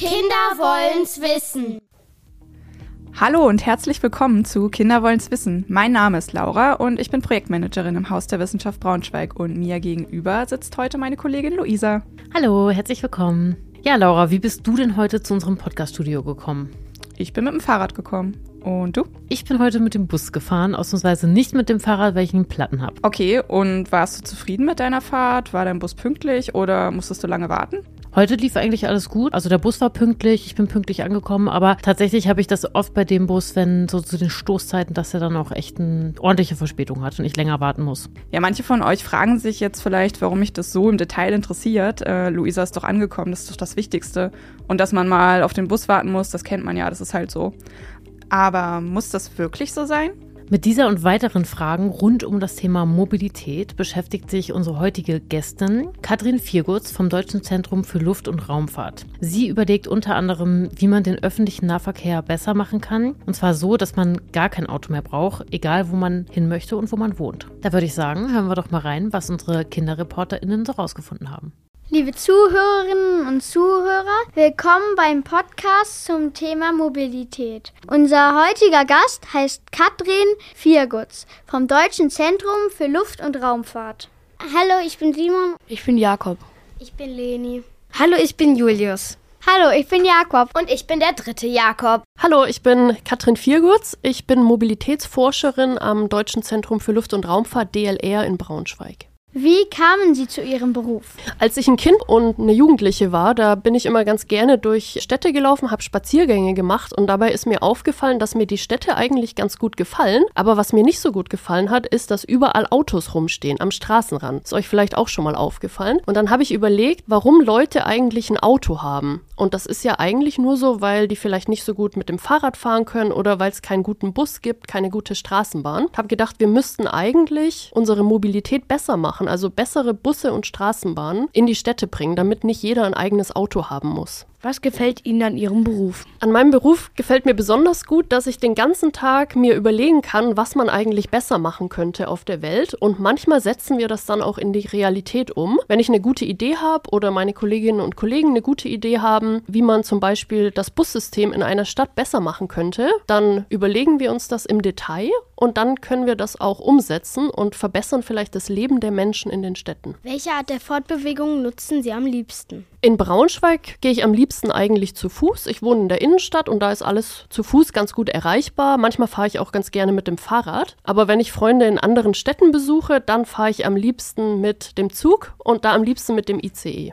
Kinder wollen's wissen. Hallo und herzlich willkommen zu Kinder wollen's wissen. Mein Name ist Laura und ich bin Projektmanagerin im Haus der Wissenschaft Braunschweig und mir gegenüber sitzt heute meine Kollegin Luisa. Hallo, herzlich willkommen. Ja, Laura, wie bist du denn heute zu unserem Podcaststudio gekommen? Ich bin mit dem Fahrrad gekommen. Und du? Ich bin heute mit dem Bus gefahren, ausnahmsweise nicht mit dem Fahrrad, weil ich einen Platten habe. Okay, und warst du zufrieden mit deiner Fahrt? War dein Bus pünktlich oder musstest du lange warten? Heute lief eigentlich alles gut. Also der Bus war pünktlich, ich bin pünktlich angekommen, aber tatsächlich habe ich das oft bei dem Bus, wenn so zu den Stoßzeiten, dass er dann auch echt eine ordentliche Verspätung hat und ich länger warten muss. Ja, manche von euch fragen sich jetzt vielleicht, warum mich das so im Detail interessiert. Äh, Luisa ist doch angekommen, das ist doch das Wichtigste. Und dass man mal auf den Bus warten muss, das kennt man ja, das ist halt so. Aber muss das wirklich so sein? Mit dieser und weiteren Fragen rund um das Thema Mobilität beschäftigt sich unsere heutige Gästin Katrin Viergutz vom Deutschen Zentrum für Luft- und Raumfahrt. Sie überlegt unter anderem, wie man den öffentlichen Nahverkehr besser machen kann. Und zwar so, dass man gar kein Auto mehr braucht, egal wo man hin möchte und wo man wohnt. Da würde ich sagen, hören wir doch mal rein, was unsere KinderreporterInnen so rausgefunden haben. Liebe Zuhörerinnen und Zuhörer, willkommen beim Podcast zum Thema Mobilität. Unser heutiger Gast heißt Katrin Viergutz vom Deutschen Zentrum für Luft- und Raumfahrt. Hallo, ich bin Simon. Ich bin Jakob. Ich bin Leni. Hallo, ich bin Julius. Hallo, ich bin Jakob. Und ich bin der dritte Jakob. Hallo, ich bin Katrin Viergutz. Ich bin Mobilitätsforscherin am Deutschen Zentrum für Luft- und Raumfahrt DLR in Braunschweig. Wie kamen Sie zu Ihrem Beruf? Als ich ein Kind und eine Jugendliche war, da bin ich immer ganz gerne durch Städte gelaufen, habe Spaziergänge gemacht und dabei ist mir aufgefallen, dass mir die Städte eigentlich ganz gut gefallen. Aber was mir nicht so gut gefallen hat, ist, dass überall Autos rumstehen am Straßenrand. Ist euch vielleicht auch schon mal aufgefallen. Und dann habe ich überlegt, warum Leute eigentlich ein Auto haben. Und das ist ja eigentlich nur so, weil die vielleicht nicht so gut mit dem Fahrrad fahren können oder weil es keinen guten Bus gibt, keine gute Straßenbahn. Habe gedacht, wir müssten eigentlich unsere Mobilität besser machen machen, also bessere Busse und Straßenbahnen in die Städte bringen, damit nicht jeder ein eigenes Auto haben muss. Was gefällt Ihnen an Ihrem Beruf? An meinem Beruf gefällt mir besonders gut, dass ich den ganzen Tag mir überlegen kann, was man eigentlich besser machen könnte auf der Welt. Und manchmal setzen wir das dann auch in die Realität um. Wenn ich eine gute Idee habe oder meine Kolleginnen und Kollegen eine gute Idee haben, wie man zum Beispiel das Bussystem in einer Stadt besser machen könnte, dann überlegen wir uns das im Detail und dann können wir das auch umsetzen und verbessern vielleicht das Leben der Menschen in den Städten. Welche Art der Fortbewegung nutzen Sie am liebsten? In Braunschweig gehe ich am liebsten eigentlich zu Fuß. Ich wohne in der Innenstadt und da ist alles zu Fuß ganz gut erreichbar. Manchmal fahre ich auch ganz gerne mit dem Fahrrad. Aber wenn ich Freunde in anderen Städten besuche, dann fahre ich am liebsten mit dem Zug und da am liebsten mit dem ICE.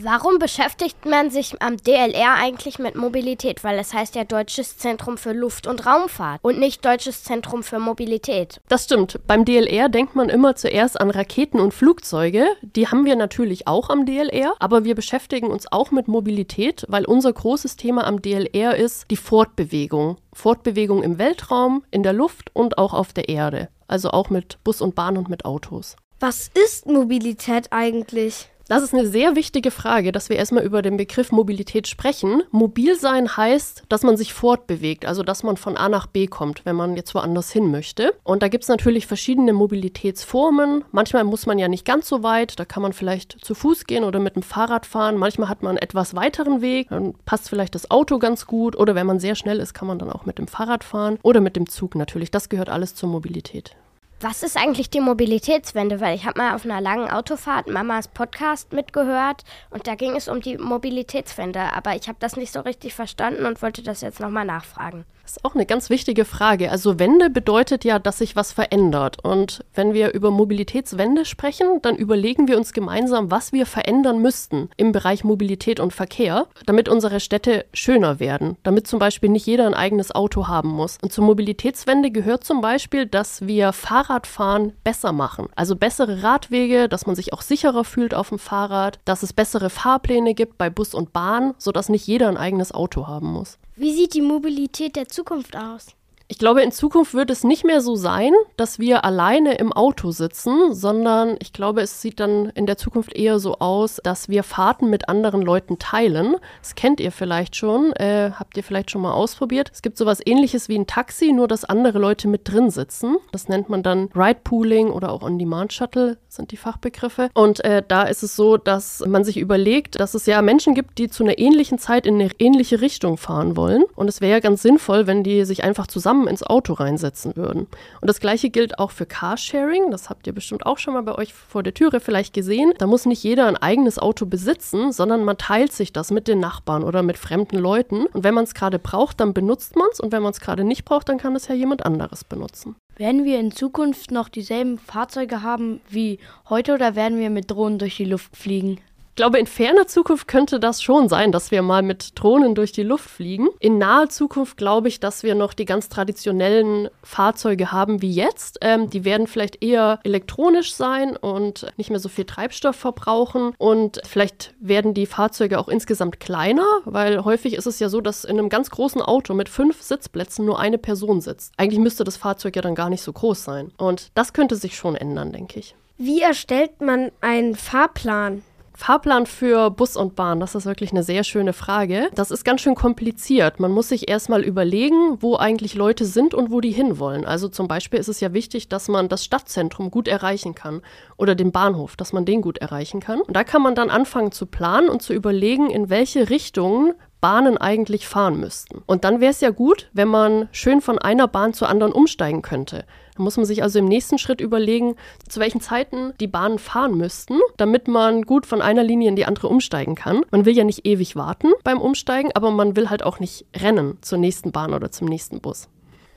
Warum beschäftigt man sich am DLR eigentlich mit Mobilität? Weil es heißt ja Deutsches Zentrum für Luft- und Raumfahrt und nicht Deutsches Zentrum für Mobilität. Das stimmt. Beim DLR denkt man immer zuerst an Raketen und Flugzeuge. Die haben wir natürlich auch am DLR, aber wir beschäftigen uns auch mit Mobilität, weil unser großes Thema am DLR ist die Fortbewegung. Fortbewegung im Weltraum, in der Luft und auch auf der Erde. Also auch mit Bus und Bahn und mit Autos. Was ist Mobilität eigentlich? Das ist eine sehr wichtige Frage, dass wir erstmal über den Begriff Mobilität sprechen. Mobil sein heißt, dass man sich fortbewegt, also dass man von A nach B kommt, wenn man jetzt woanders hin möchte. Und da gibt es natürlich verschiedene Mobilitätsformen. Manchmal muss man ja nicht ganz so weit, da kann man vielleicht zu Fuß gehen oder mit dem Fahrrad fahren. Manchmal hat man einen etwas weiteren Weg, dann passt vielleicht das Auto ganz gut. Oder wenn man sehr schnell ist, kann man dann auch mit dem Fahrrad fahren oder mit dem Zug natürlich. Das gehört alles zur Mobilität. Was ist eigentlich die Mobilitätswende? Weil ich habe mal auf einer langen Autofahrt Mamas Podcast mitgehört und da ging es um die Mobilitätswende, aber ich habe das nicht so richtig verstanden und wollte das jetzt nochmal nachfragen. Das ist auch eine ganz wichtige Frage. Also Wende bedeutet ja, dass sich was verändert. Und wenn wir über Mobilitätswende sprechen, dann überlegen wir uns gemeinsam, was wir verändern müssten im Bereich Mobilität und Verkehr, damit unsere Städte schöner werden, damit zum Beispiel nicht jeder ein eigenes Auto haben muss. Und zur Mobilitätswende gehört zum Beispiel, dass wir Fahrradfahren besser machen. Also bessere Radwege, dass man sich auch sicherer fühlt auf dem Fahrrad, dass es bessere Fahrpläne gibt bei Bus und Bahn, sodass nicht jeder ein eigenes Auto haben muss. Wie sieht die Mobilität der Zukunft aus? Ich glaube, in Zukunft wird es nicht mehr so sein, dass wir alleine im Auto sitzen, sondern ich glaube, es sieht dann in der Zukunft eher so aus, dass wir Fahrten mit anderen Leuten teilen. Das kennt ihr vielleicht schon, äh, habt ihr vielleicht schon mal ausprobiert. Es gibt sowas ähnliches wie ein Taxi, nur dass andere Leute mit drin sitzen. Das nennt man dann Ride Pooling oder auch On-Demand-Shuttle sind die Fachbegriffe. Und äh, da ist es so, dass man sich überlegt, dass es ja Menschen gibt, die zu einer ähnlichen Zeit in eine ähnliche Richtung fahren wollen. Und es wäre ja ganz sinnvoll, wenn die sich einfach zusammen ins Auto reinsetzen würden. Und das gleiche gilt auch für Carsharing. Das habt ihr bestimmt auch schon mal bei euch vor der Türe vielleicht gesehen. Da muss nicht jeder ein eigenes Auto besitzen, sondern man teilt sich das mit den Nachbarn oder mit fremden Leuten. Und wenn man es gerade braucht, dann benutzt man es. Und wenn man es gerade nicht braucht, dann kann es ja jemand anderes benutzen. Werden wir in Zukunft noch dieselben Fahrzeuge haben wie heute oder werden wir mit Drohnen durch die Luft fliegen? Glaube, in ferner Zukunft könnte das schon sein, dass wir mal mit Drohnen durch die Luft fliegen. In naher Zukunft glaube ich, dass wir noch die ganz traditionellen Fahrzeuge haben wie jetzt. Ähm, die werden vielleicht eher elektronisch sein und nicht mehr so viel Treibstoff verbrauchen. Und vielleicht werden die Fahrzeuge auch insgesamt kleiner, weil häufig ist es ja so, dass in einem ganz großen Auto mit fünf Sitzplätzen nur eine Person sitzt. Eigentlich müsste das Fahrzeug ja dann gar nicht so groß sein. Und das könnte sich schon ändern, denke ich. Wie erstellt man einen Fahrplan? Fahrplan für Bus und Bahn, das ist wirklich eine sehr schöne Frage. Das ist ganz schön kompliziert. Man muss sich erstmal überlegen, wo eigentlich Leute sind und wo die hinwollen. Also zum Beispiel ist es ja wichtig, dass man das Stadtzentrum gut erreichen kann oder den Bahnhof, dass man den gut erreichen kann. Und da kann man dann anfangen zu planen und zu überlegen, in welche Richtungen Bahnen eigentlich fahren müssten. Und dann wäre es ja gut, wenn man schön von einer Bahn zur anderen umsteigen könnte. Da muss man sich also im nächsten Schritt überlegen, zu welchen Zeiten die Bahnen fahren müssten, damit man gut von einer Linie in die andere umsteigen kann. Man will ja nicht ewig warten beim Umsteigen, aber man will halt auch nicht rennen zur nächsten Bahn oder zum nächsten Bus.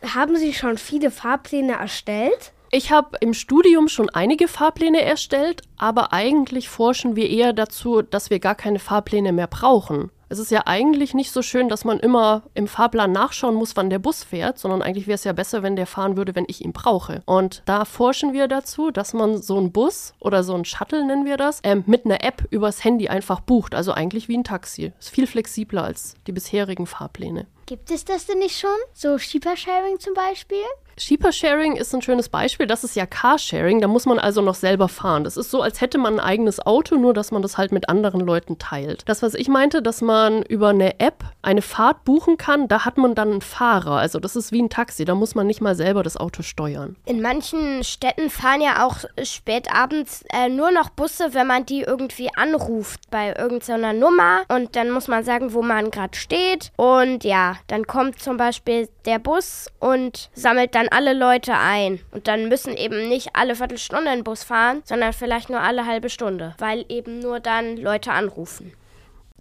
Haben Sie schon viele Fahrpläne erstellt? Ich habe im Studium schon einige Fahrpläne erstellt, aber eigentlich forschen wir eher dazu, dass wir gar keine Fahrpläne mehr brauchen. Es ist ja eigentlich nicht so schön, dass man immer im Fahrplan nachschauen muss, wann der Bus fährt, sondern eigentlich wäre es ja besser, wenn der fahren würde, wenn ich ihn brauche. Und da forschen wir dazu, dass man so einen Bus oder so einen Shuttle nennen wir das, ähm, mit einer App übers Handy einfach bucht. Also eigentlich wie ein Taxi. Ist viel flexibler als die bisherigen Fahrpläne. Gibt es das denn nicht schon? So Sheeper-Sharing zum Beispiel? Sheeper-Sharing ist ein schönes Beispiel. Das ist ja Carsharing. Da muss man also noch selber fahren. Das ist so, als hätte man ein eigenes Auto, nur dass man das halt mit anderen Leuten teilt. Das, was ich meinte, dass man über eine App eine Fahrt buchen kann, da hat man dann einen Fahrer. Also das ist wie ein Taxi. Da muss man nicht mal selber das Auto steuern. In manchen Städten fahren ja auch spät abends äh, nur noch Busse, wenn man die irgendwie anruft bei irgendeiner Nummer. Und dann muss man sagen, wo man gerade steht. Und ja, dann kommt zum Beispiel der Bus und sammelt dann alle Leute ein. Und dann müssen eben nicht alle Viertelstunde einen Bus fahren, sondern vielleicht nur alle halbe Stunde, weil eben nur dann Leute anrufen.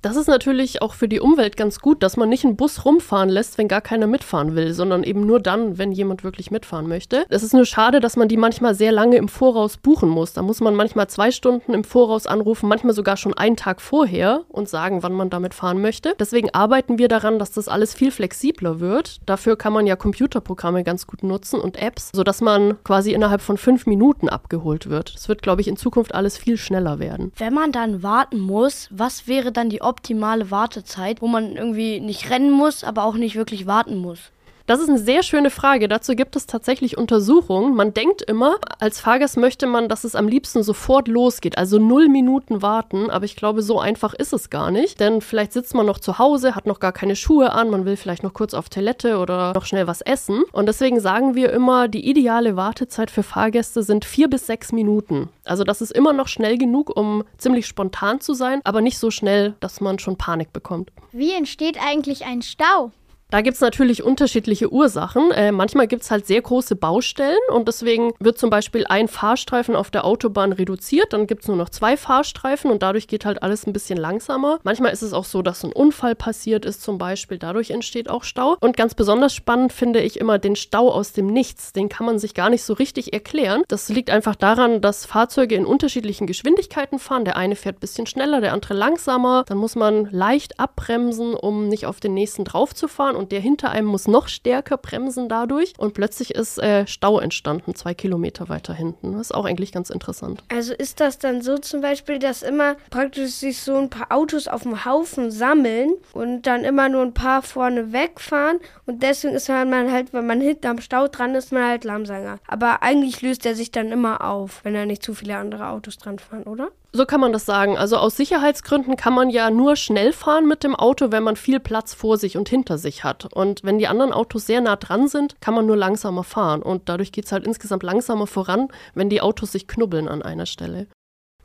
Das ist natürlich auch für die Umwelt ganz gut, dass man nicht einen Bus rumfahren lässt, wenn gar keiner mitfahren will, sondern eben nur dann, wenn jemand wirklich mitfahren möchte. Es ist nur schade, dass man die manchmal sehr lange im Voraus buchen muss. Da muss man manchmal zwei Stunden im Voraus anrufen, manchmal sogar schon einen Tag vorher und sagen, wann man damit fahren möchte. Deswegen arbeiten wir daran, dass das alles viel flexibler wird. Dafür kann man ja Computerprogramme ganz gut nutzen und Apps, sodass man quasi innerhalb von fünf Minuten abgeholt wird. Das wird, glaube ich, in Zukunft alles viel schneller werden. Wenn man dann warten muss, was wäre dann die optimale Wartezeit, wo man irgendwie nicht rennen muss, aber auch nicht wirklich warten muss? Das ist eine sehr schöne Frage. Dazu gibt es tatsächlich Untersuchungen. Man denkt immer, als Fahrgast möchte man, dass es am liebsten sofort losgeht, also null Minuten warten. Aber ich glaube, so einfach ist es gar nicht. Denn vielleicht sitzt man noch zu Hause, hat noch gar keine Schuhe an, man will vielleicht noch kurz auf Toilette oder noch schnell was essen. Und deswegen sagen wir immer, die ideale Wartezeit für Fahrgäste sind vier bis sechs Minuten. Also das ist immer noch schnell genug, um ziemlich spontan zu sein, aber nicht so schnell, dass man schon Panik bekommt. Wie entsteht eigentlich ein Stau? Da gibt es natürlich unterschiedliche Ursachen. Äh, manchmal gibt es halt sehr große Baustellen und deswegen wird zum Beispiel ein Fahrstreifen auf der Autobahn reduziert, dann gibt es nur noch zwei Fahrstreifen und dadurch geht halt alles ein bisschen langsamer. Manchmal ist es auch so, dass ein Unfall passiert ist zum Beispiel, dadurch entsteht auch Stau. Und ganz besonders spannend finde ich immer den Stau aus dem Nichts. Den kann man sich gar nicht so richtig erklären. Das liegt einfach daran, dass Fahrzeuge in unterschiedlichen Geschwindigkeiten fahren. Der eine fährt ein bisschen schneller, der andere langsamer. Dann muss man leicht abbremsen, um nicht auf den nächsten drauf zu fahren und der hinter einem muss noch stärker bremsen dadurch und plötzlich ist äh, Stau entstanden, zwei Kilometer weiter hinten. Das ist auch eigentlich ganz interessant. Also ist das dann so zum Beispiel, dass immer praktisch sich so ein paar Autos auf dem Haufen sammeln und dann immer nur ein paar vorne wegfahren und deswegen ist man halt, wenn man hinterm Stau dran ist, man halt langsamer. Aber eigentlich löst er sich dann immer auf, wenn da nicht zu viele andere Autos dran fahren, oder? So kann man das sagen. Also aus Sicherheitsgründen kann man ja nur schnell fahren mit dem Auto, wenn man viel Platz vor sich und hinter sich hat. Und wenn die anderen Autos sehr nah dran sind, kann man nur langsamer fahren. Und dadurch geht es halt insgesamt langsamer voran, wenn die Autos sich knubbeln an einer Stelle.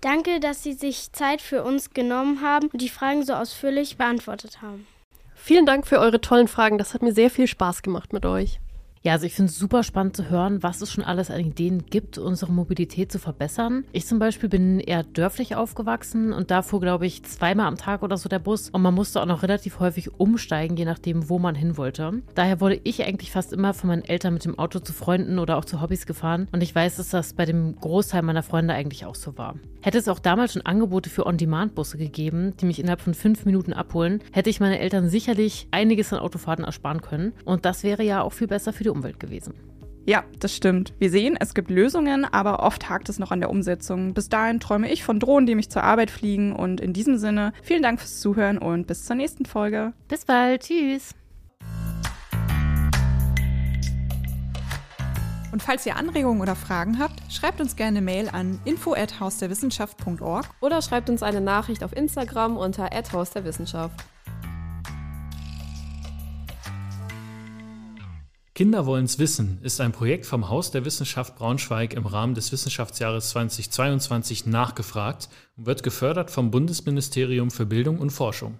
Danke, dass Sie sich Zeit für uns genommen haben und die Fragen so ausführlich beantwortet haben. Vielen Dank für eure tollen Fragen. Das hat mir sehr viel Spaß gemacht mit euch. Ja, also ich finde es super spannend zu hören, was es schon alles an Ideen gibt, unsere Mobilität zu verbessern. Ich zum Beispiel bin eher dörflich aufgewachsen und da fuhr, glaube ich, zweimal am Tag oder so der Bus und man musste auch noch relativ häufig umsteigen, je nachdem, wo man hin wollte. Daher wurde ich eigentlich fast immer von meinen Eltern mit dem Auto zu Freunden oder auch zu Hobbys gefahren und ich weiß, dass das bei dem Großteil meiner Freunde eigentlich auch so war. Hätte es auch damals schon Angebote für On-Demand-Busse gegeben, die mich innerhalb von fünf Minuten abholen, hätte ich meine Eltern sicherlich einiges an Autofahrten ersparen können und das wäre ja auch viel besser für die Umwelt gewesen. Ja, das stimmt. Wir sehen, es gibt Lösungen, aber oft hakt es noch an der Umsetzung. Bis dahin träume ich von Drohnen, die mich zur Arbeit fliegen. Und in diesem Sinne, vielen Dank fürs Zuhören und bis zur nächsten Folge. Bis bald. Tschüss. Und falls ihr Anregungen oder Fragen habt, schreibt uns gerne eine Mail an info@hausderwissenschaft.org oder schreibt uns eine Nachricht auf Instagram unter @haus Kinder wollen's wissen ist ein Projekt vom Haus der Wissenschaft Braunschweig im Rahmen des Wissenschaftsjahres 2022 nachgefragt und wird gefördert vom Bundesministerium für Bildung und Forschung.